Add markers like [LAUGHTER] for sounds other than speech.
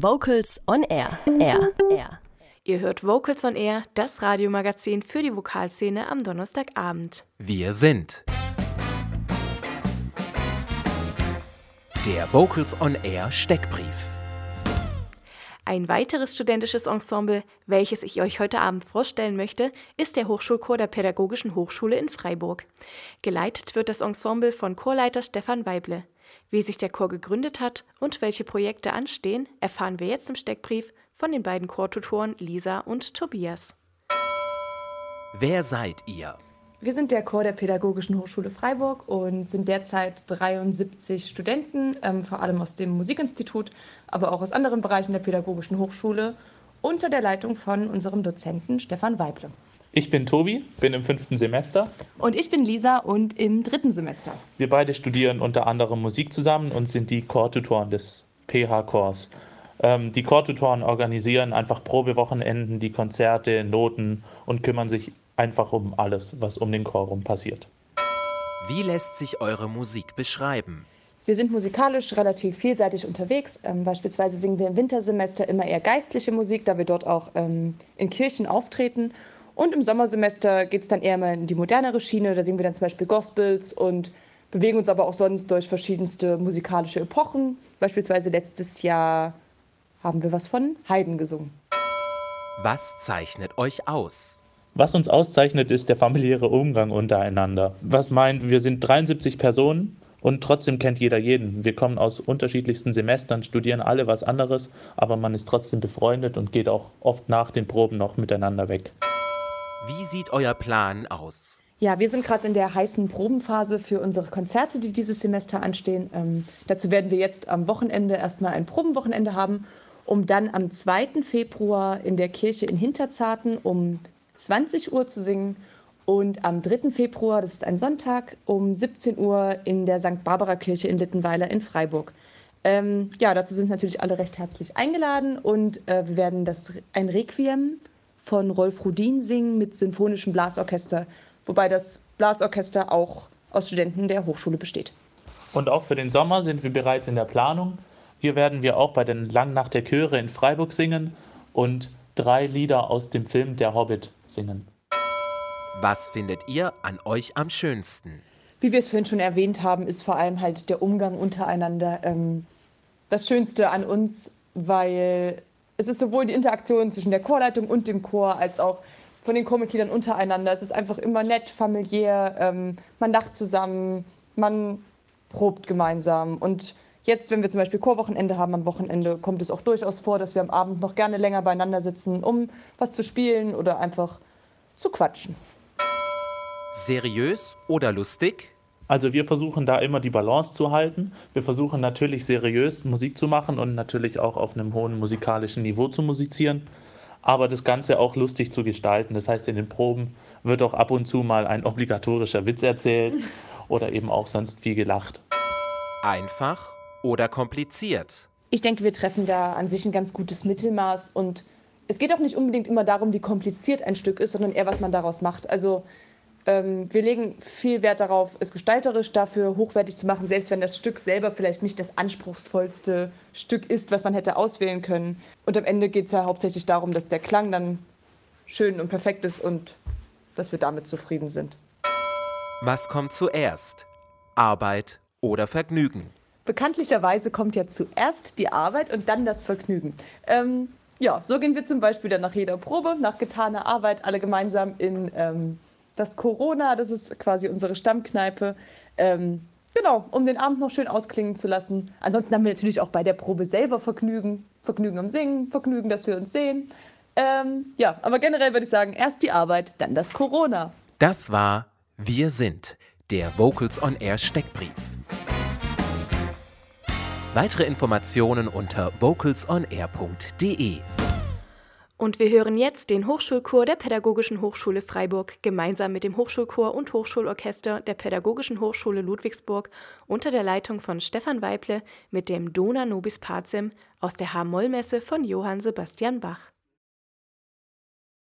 Vocals on Air. Air. Air. Ihr hört Vocals on Air, das Radiomagazin für die Vokalszene am Donnerstagabend. Wir sind der Vocals on Air Steckbrief. Ein weiteres studentisches Ensemble, welches ich euch heute Abend vorstellen möchte, ist der Hochschulchor der Pädagogischen Hochschule in Freiburg. Geleitet wird das Ensemble von Chorleiter Stefan Weible. Wie sich der Chor gegründet hat und welche Projekte anstehen, erfahren wir jetzt im Steckbrief von den beiden Chortutoren Lisa und Tobias. Wer seid ihr? Wir sind der Chor der Pädagogischen Hochschule Freiburg und sind derzeit 73 Studenten, ähm, vor allem aus dem Musikinstitut, aber auch aus anderen Bereichen der Pädagogischen Hochschule, unter der Leitung von unserem Dozenten Stefan Weible. Ich bin Tobi, bin im fünften Semester. Und ich bin Lisa und im dritten Semester. Wir beide studieren unter anderem Musik zusammen und sind die Chortutoren des PH-Chors. Ähm, die Chortutoren organisieren einfach Probewochenenden, die Konzerte, Noten und kümmern sich einfach um alles, was um den Chor rum passiert. Wie lässt sich eure Musik beschreiben? Wir sind musikalisch relativ vielseitig unterwegs. Ähm, beispielsweise singen wir im Wintersemester immer eher geistliche Musik, da wir dort auch ähm, in Kirchen auftreten. Und im Sommersemester geht es dann eher mal in die modernere Schiene. Da singen wir dann zum Beispiel Gospels und bewegen uns aber auch sonst durch verschiedenste musikalische Epochen. Beispielsweise letztes Jahr haben wir was von Haydn gesungen. Was zeichnet euch aus? Was uns auszeichnet, ist der familiäre Umgang untereinander. Was meint, wir sind 73 Personen und trotzdem kennt jeder jeden. Wir kommen aus unterschiedlichsten Semestern, studieren alle was anderes, aber man ist trotzdem befreundet und geht auch oft nach den Proben noch miteinander weg. Wie sieht euer Plan aus? Ja, wir sind gerade in der heißen Probenphase für unsere Konzerte, die dieses Semester anstehen. Ähm, dazu werden wir jetzt am Wochenende erstmal ein Probenwochenende haben, um dann am 2. Februar in der Kirche in Hinterzarten um 20 Uhr zu singen und am 3. Februar, das ist ein Sonntag, um 17 Uhr in der St. Barbara Kirche in Littenweiler in Freiburg. Ähm, ja, dazu sind natürlich alle recht herzlich eingeladen und äh, wir werden das ein Requiem von Rolf Rudin singen mit sinfonischem Blasorchester, wobei das Blasorchester auch aus Studenten der Hochschule besteht. Und auch für den Sommer sind wir bereits in der Planung. Hier werden wir auch bei den Langnacht der Chöre in Freiburg singen und drei Lieder aus dem Film Der Hobbit singen. Was findet ihr an euch am schönsten? Wie wir es vorhin schon erwähnt haben, ist vor allem halt der Umgang untereinander ähm, das Schönste an uns, weil es ist sowohl die Interaktion zwischen der Chorleitung und dem Chor als auch von den Chormitgliedern untereinander. Es ist einfach immer nett, familiär, ähm, man lacht zusammen, man probt gemeinsam und Jetzt, wenn wir zum Beispiel Chorwochenende haben, am Wochenende kommt es auch durchaus vor, dass wir am Abend noch gerne länger beieinander sitzen, um was zu spielen oder einfach zu quatschen. Seriös oder lustig? Also wir versuchen da immer die Balance zu halten. Wir versuchen natürlich seriös Musik zu machen und natürlich auch auf einem hohen musikalischen Niveau zu musizieren, aber das Ganze auch lustig zu gestalten. Das heißt, in den Proben wird auch ab und zu mal ein obligatorischer Witz erzählt [LAUGHS] oder eben auch sonst viel gelacht. Einfach oder kompliziert? Ich denke, wir treffen da an sich ein ganz gutes Mittelmaß und es geht auch nicht unbedingt immer darum, wie kompliziert ein Stück ist, sondern eher, was man daraus macht. Also wir legen viel Wert darauf, es gestalterisch dafür hochwertig zu machen, selbst wenn das Stück selber vielleicht nicht das anspruchsvollste Stück ist, was man hätte auswählen können. Und am Ende geht es ja hauptsächlich darum, dass der Klang dann schön und perfekt ist und dass wir damit zufrieden sind. Was kommt zuerst? Arbeit oder Vergnügen? Bekanntlicherweise kommt ja zuerst die Arbeit und dann das Vergnügen. Ähm, ja, so gehen wir zum Beispiel dann nach jeder Probe, nach getaner Arbeit, alle gemeinsam in ähm, das Corona, das ist quasi unsere Stammkneipe. Ähm, genau, um den Abend noch schön ausklingen zu lassen. Ansonsten haben wir natürlich auch bei der Probe selber Vergnügen. Vergnügen am Singen, Vergnügen, dass wir uns sehen. Ähm, ja, aber generell würde ich sagen, erst die Arbeit, dann das Corona. Das war Wir sind, der Vocals on Air Steckbrief. Weitere Informationen unter vocalsonair.de. Und wir hören jetzt den Hochschulchor der Pädagogischen Hochschule Freiburg gemeinsam mit dem Hochschulchor und Hochschulorchester der Pädagogischen Hochschule Ludwigsburg unter der Leitung von Stefan Weible mit dem Dona Nobis Pacem aus der H-Moll-Messe von Johann Sebastian Bach.